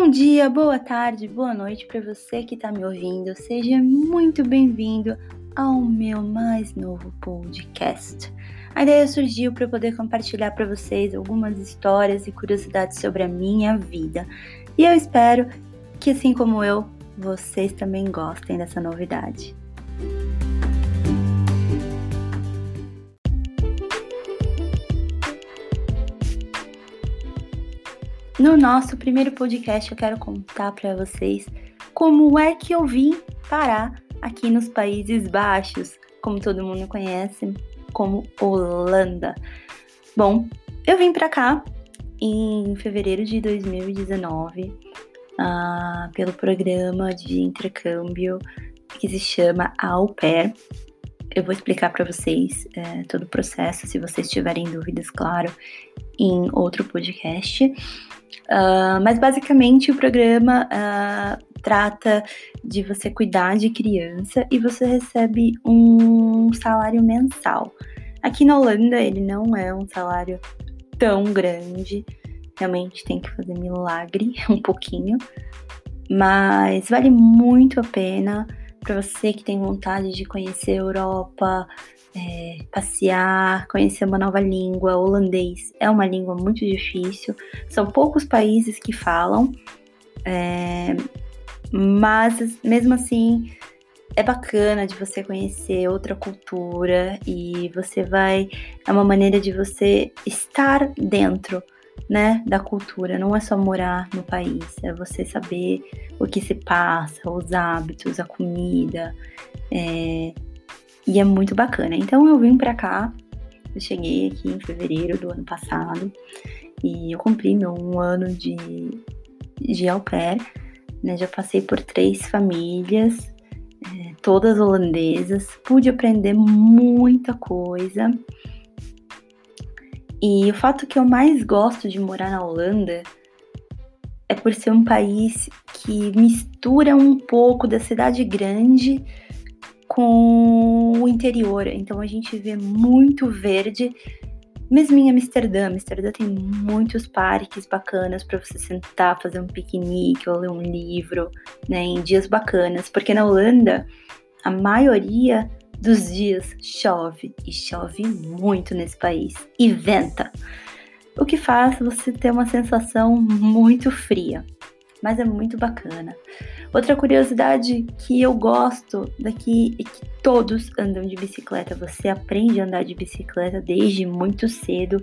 Bom dia, boa tarde, boa noite para você que está me ouvindo. Seja muito bem-vindo ao meu mais novo podcast. A ideia surgiu para poder compartilhar para vocês algumas histórias e curiosidades sobre a minha vida. E eu espero que, assim como eu, vocês também gostem dessa novidade. No nosso primeiro podcast, eu quero contar para vocês como é que eu vim parar aqui nos Países Baixos, como todo mundo conhece, como Holanda. Bom, eu vim para cá em fevereiro de 2019 uh, ah, pelo programa de intercâmbio que se chama Au Pair. Eu vou explicar para vocês uh, todo o processo, se vocês tiverem dúvidas, claro, em outro podcast. Uh, mas basicamente o programa uh, trata de você cuidar de criança e você recebe um salário mensal. Aqui na Holanda ele não é um salário tão grande, realmente tem que fazer milagre um pouquinho, mas vale muito a pena para você que tem vontade de conhecer a Europa, é, passear, conhecer uma nova língua. Holandês é uma língua muito difícil, são poucos países que falam, é, mas mesmo assim é bacana de você conhecer outra cultura e você vai. É uma maneira de você estar dentro. Né, da cultura, não é só morar no país, é você saber o que se passa, os hábitos, a comida, é, e é muito bacana. Então eu vim para cá, eu cheguei aqui em fevereiro do ano passado e eu cumpri meu um ano de, de au pair, né? Já passei por três famílias, é, todas holandesas, pude aprender muita coisa. E o fato que eu mais gosto de morar na Holanda é por ser um país que mistura um pouco da cidade grande com o interior. Então a gente vê muito verde. Mesmo em Amsterdã, Amsterdã tem muitos parques bacanas para você sentar, fazer um piquenique ou ler um livro, né, em dias bacanas, porque na Holanda a maioria dos dias chove e chove muito nesse país e venta, o que faz você ter uma sensação muito fria mas é muito bacana. Outra curiosidade que eu gosto daqui é que todos andam de bicicleta. Você aprende a andar de bicicleta desde muito cedo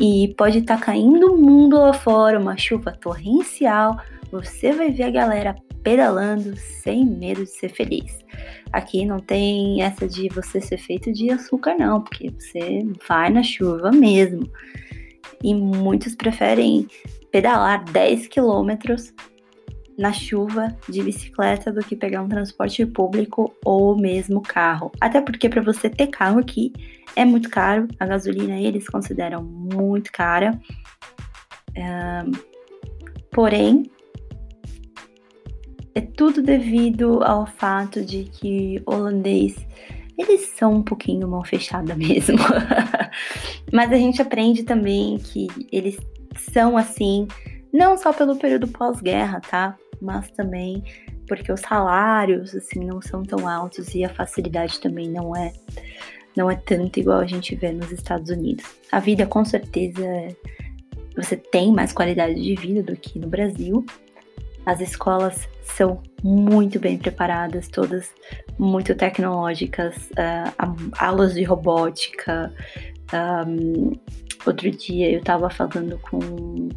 e pode estar tá caindo o mundo lá fora, uma chuva torrencial. Você vai ver a galera pedalando sem medo de ser feliz. Aqui não tem essa de você ser feito de açúcar, não, porque você vai na chuva mesmo. E muitos preferem pedalar 10 quilômetros na chuva de bicicleta do que pegar um transporte público ou mesmo carro. Até porque para você ter carro aqui é muito caro, a gasolina eles consideram muito cara. Um, porém, é tudo devido ao fato de que holandês eles são um pouquinho mal fechada mesmo. Mas a gente aprende também que eles são assim, não só pelo período pós-guerra, tá? Mas também porque os salários assim não são tão altos e a facilidade também não é não é tanto igual a gente vê nos Estados Unidos. A vida com certeza você tem mais qualidade de vida do que no Brasil. As escolas são muito bem preparadas, todas muito tecnológicas, uh, aulas de robótica, um, Outro dia eu tava falando com,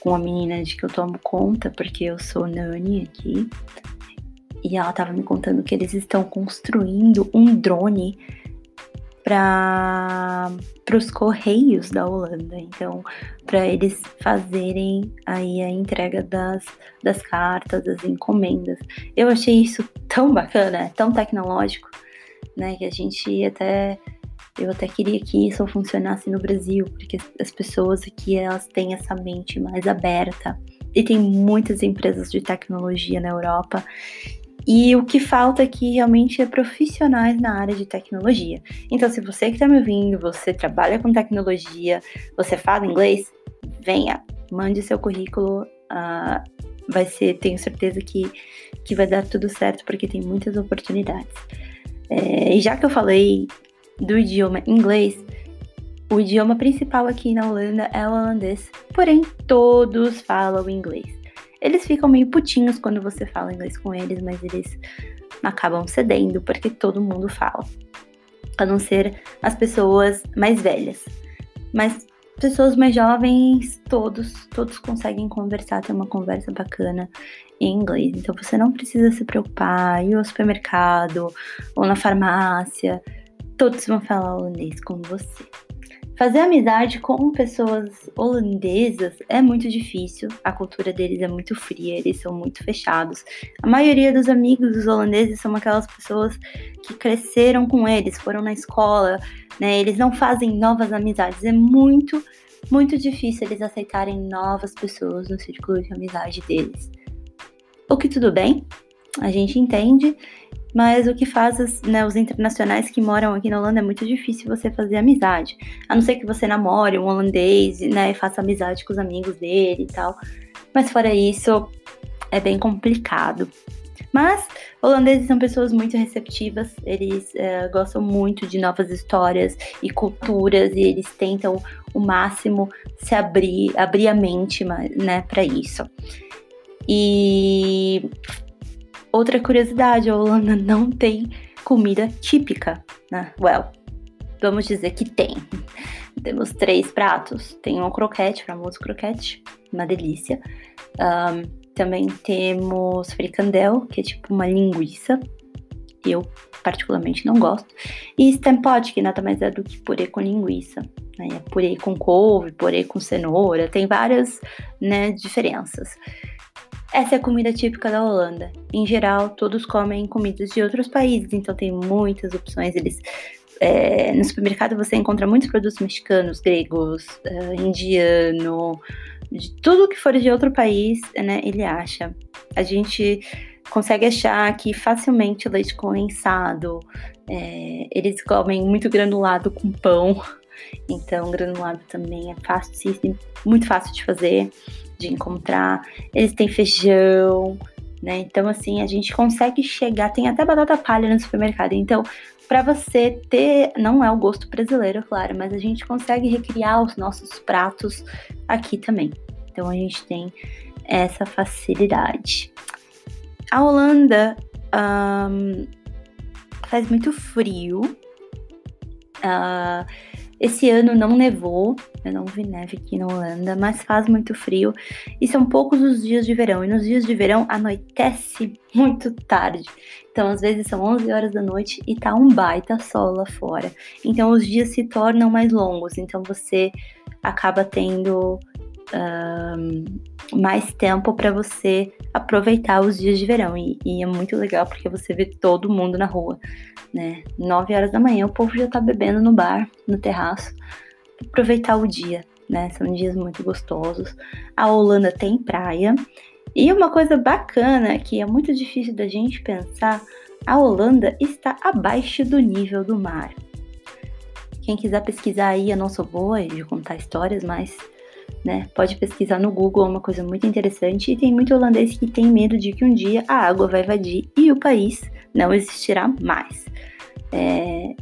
com uma menina de que eu tomo conta, porque eu sou nani aqui, e ela tava me contando que eles estão construindo um drone para os correios da Holanda. Então, para eles fazerem aí a entrega das, das cartas, das encomendas. Eu achei isso tão bacana, tão tecnológico, né, que a gente até eu até queria que isso funcionasse no Brasil, porque as pessoas aqui elas têm essa mente mais aberta. E tem muitas empresas de tecnologia na Europa. E o que falta aqui realmente é profissionais na área de tecnologia. Então, se você que está me ouvindo, você trabalha com tecnologia, você fala inglês, venha, mande seu currículo. Uh, vai ser, tenho certeza que, que vai dar tudo certo, porque tem muitas oportunidades. É, e já que eu falei do idioma inglês, o idioma principal aqui na Holanda é o holandês, porém todos falam inglês. Eles ficam meio putinhos quando você fala inglês com eles, mas eles acabam cedendo porque todo mundo fala. A não ser as pessoas mais velhas. Mas pessoas mais jovens, todos, todos conseguem conversar, ter uma conversa bacana em inglês. Então você não precisa se preocupar, ir ao supermercado ou na farmácia, todos vão falar holandês com você. Fazer amizade com pessoas holandesas é muito difícil. A cultura deles é muito fria, eles são muito fechados. A maioria dos amigos dos holandeses são aquelas pessoas que cresceram com eles, foram na escola, né? Eles não fazem novas amizades. É muito, muito difícil eles aceitarem novas pessoas no círculo de amizade deles. O que tudo bem, a gente entende mas o que faz né, os internacionais que moram aqui na Holanda é muito difícil você fazer amizade. A não ser que você namore um holandês, né, e faça amizade com os amigos dele e tal. Mas fora isso, é bem complicado. Mas holandeses são pessoas muito receptivas, eles é, gostam muito de novas histórias e culturas e eles tentam o máximo se abrir, abrir a mente, né, para isso. E Outra curiosidade, a Holanda não tem comida típica, né? Well, vamos dizer que tem. Temos três pratos. Tem um croquete, famoso croquete, uma delícia. Um, também temos fricandel, que é tipo uma linguiça. Eu particularmente não gosto. E stampot, que nada mais é do que purê com linguiça. Né? É purê com couve, purê com cenoura. Tem várias né, diferenças. Essa é a comida típica da Holanda. Em geral, todos comem comidas de outros países, então tem muitas opções. Eles é, no supermercado você encontra muitos produtos mexicanos, gregos, uh, indiano, de tudo que for de outro país, né? Ele acha. A gente consegue achar aqui facilmente leite condensado. É, eles comem muito granulado com pão. Então, granulado também é fácil, muito fácil de fazer de encontrar. Eles têm feijão, né? Então, assim, a gente consegue chegar. Tem até batata palha no supermercado. Então, para você ter. Não é o gosto brasileiro, claro, mas a gente consegue recriar os nossos pratos aqui também. Então, a gente tem essa facilidade. A Holanda um, faz muito frio. Uh, esse ano não nevou, eu não vi neve aqui na Holanda, mas faz muito frio e são poucos os dias de verão. E nos dias de verão anoitece muito tarde. Então, às vezes são 11 horas da noite e tá um baita sol lá fora. Então, os dias se tornam mais longos. Então, você acaba tendo um, mais tempo para você aproveitar os dias de verão. E, e, é muito legal porque você vê todo mundo na rua né? 9 horas da manhã o povo já tá bebendo no bar, no terraço, aproveitar o dia, né? São dias muito gostosos. A Holanda tem praia. E uma coisa bacana que é muito difícil da gente pensar, a Holanda está abaixo do nível do mar. Quem quiser pesquisar aí, eu não sou boa de contar histórias, mas né, pode pesquisar no Google, é uma coisa muito interessante. E tem muito holandês que tem medo de que um dia a água vai invadir e o país não existirá mais. É,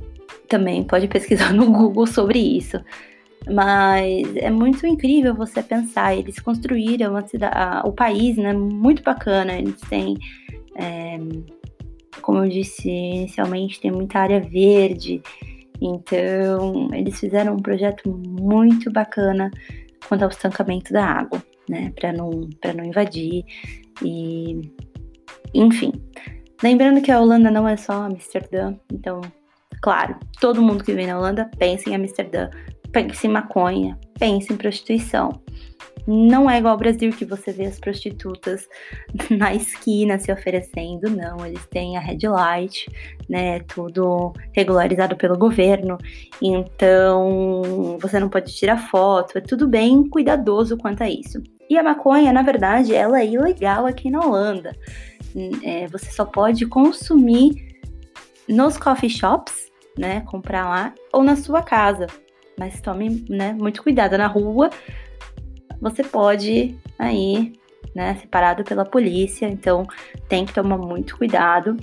também pode pesquisar no Google sobre isso. Mas é muito incrível você pensar, eles construíram cidade, o país, né, muito bacana, eles têm, é, como eu disse inicialmente, tem muita área verde, então eles fizeram um projeto muito bacana quanto ao estancamento da água, né, para não, não invadir e, enfim, Lembrando que a Holanda não é só Amsterdã, então, claro, todo mundo que vem na Holanda pensa em Amsterdã, pensa em maconha, pensa em prostituição. Não é igual ao Brasil que você vê as prostitutas na esquina se oferecendo, não. Eles têm a red light, né? Tudo regularizado pelo governo. Então você não pode tirar foto. É tudo bem cuidadoso quanto a isso. E a maconha, na verdade, ela é ilegal aqui na Holanda é, você só pode consumir nos coffee shops, né? Comprar lá, ou na sua casa. Mas tome né, muito cuidado. Na rua, você pode aí né? Separado pela polícia, então tem que tomar muito cuidado.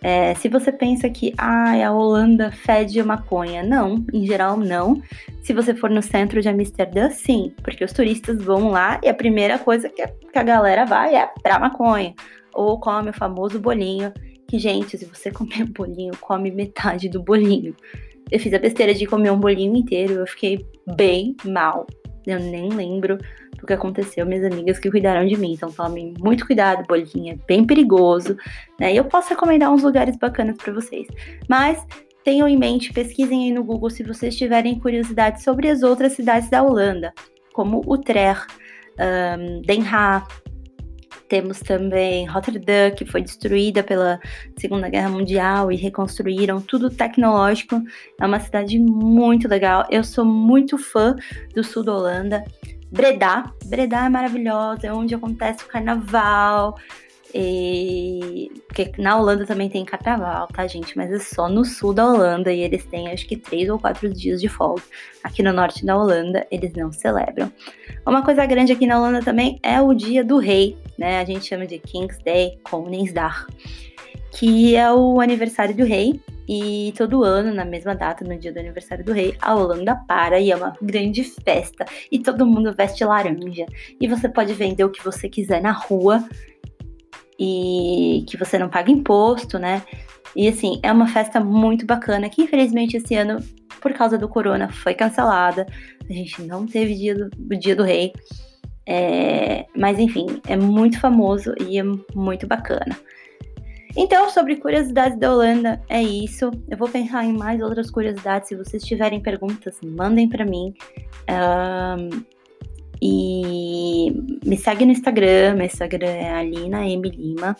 É, se você pensa que ah, a Holanda fede maconha, não, em geral não. Se você for no centro de Amsterdã, sim, porque os turistas vão lá e a primeira coisa que a galera vai é pra maconha. Ou come o famoso bolinho, que, gente, se você comer bolinho, come metade do bolinho. Eu fiz a besteira de comer um bolinho inteiro, eu fiquei bem mal. Eu nem lembro do que aconteceu, minhas amigas que cuidaram de mim. Então tomem muito cuidado, bolinha é bem perigoso, né? E eu posso recomendar uns lugares bacanas para vocês. Mas tenham em mente, pesquisem aí no Google se vocês tiverem curiosidade sobre as outras cidades da Holanda, como Utrecht, um, Den Haag, temos também Rotterdam, que foi destruída pela Segunda Guerra Mundial e reconstruíram, tudo tecnológico. É uma cidade muito legal. Eu sou muito fã do sul da Holanda. Breda, Breda é maravilhosa, é onde acontece o carnaval. E... Porque na Holanda também tem carnaval, tá, gente? Mas é só no sul da Holanda e eles têm acho que três ou quatro dias de folga. Aqui no norte da Holanda eles não celebram. Uma coisa grande aqui na Holanda também é o Dia do Rei, né? A gente chama de King's Day, Koningsdag, que é o aniversário do rei. E todo ano, na mesma data, no dia do aniversário do rei, a Holanda para e é uma grande festa. E todo mundo veste laranja. E você pode vender o que você quiser na rua e que você não paga imposto, né? E assim, é uma festa muito bacana que infelizmente esse ano, por causa do corona, foi cancelada. A gente não teve dia do, dia do rei. É, mas enfim, é muito famoso e é muito bacana. Então, sobre curiosidades da Holanda, é isso. Eu vou pensar em mais outras curiosidades. Se vocês tiverem perguntas, mandem para mim. Um, e me segue no Instagram, meu Instagram é Alina M. Lima.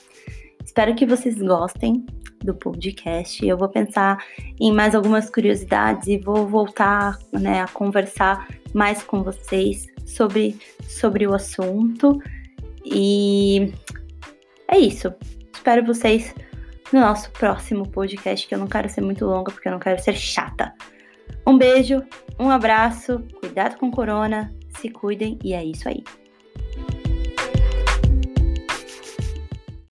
Espero que vocês gostem do podcast. Eu vou pensar em mais algumas curiosidades e vou voltar né, a conversar mais com vocês sobre, sobre o assunto. E é isso. Espero vocês no nosso próximo podcast, que eu não quero ser muito longa, porque eu não quero ser chata. Um beijo, um abraço, cuidado com corona se cuidem e é isso aí.